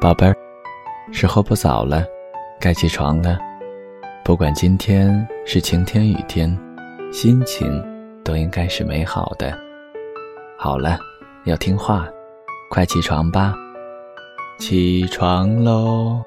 宝贝儿时候不早了该起床了。不管今天是晴天雨天心情都应该是美好的。好了要听话快起床吧。起床喽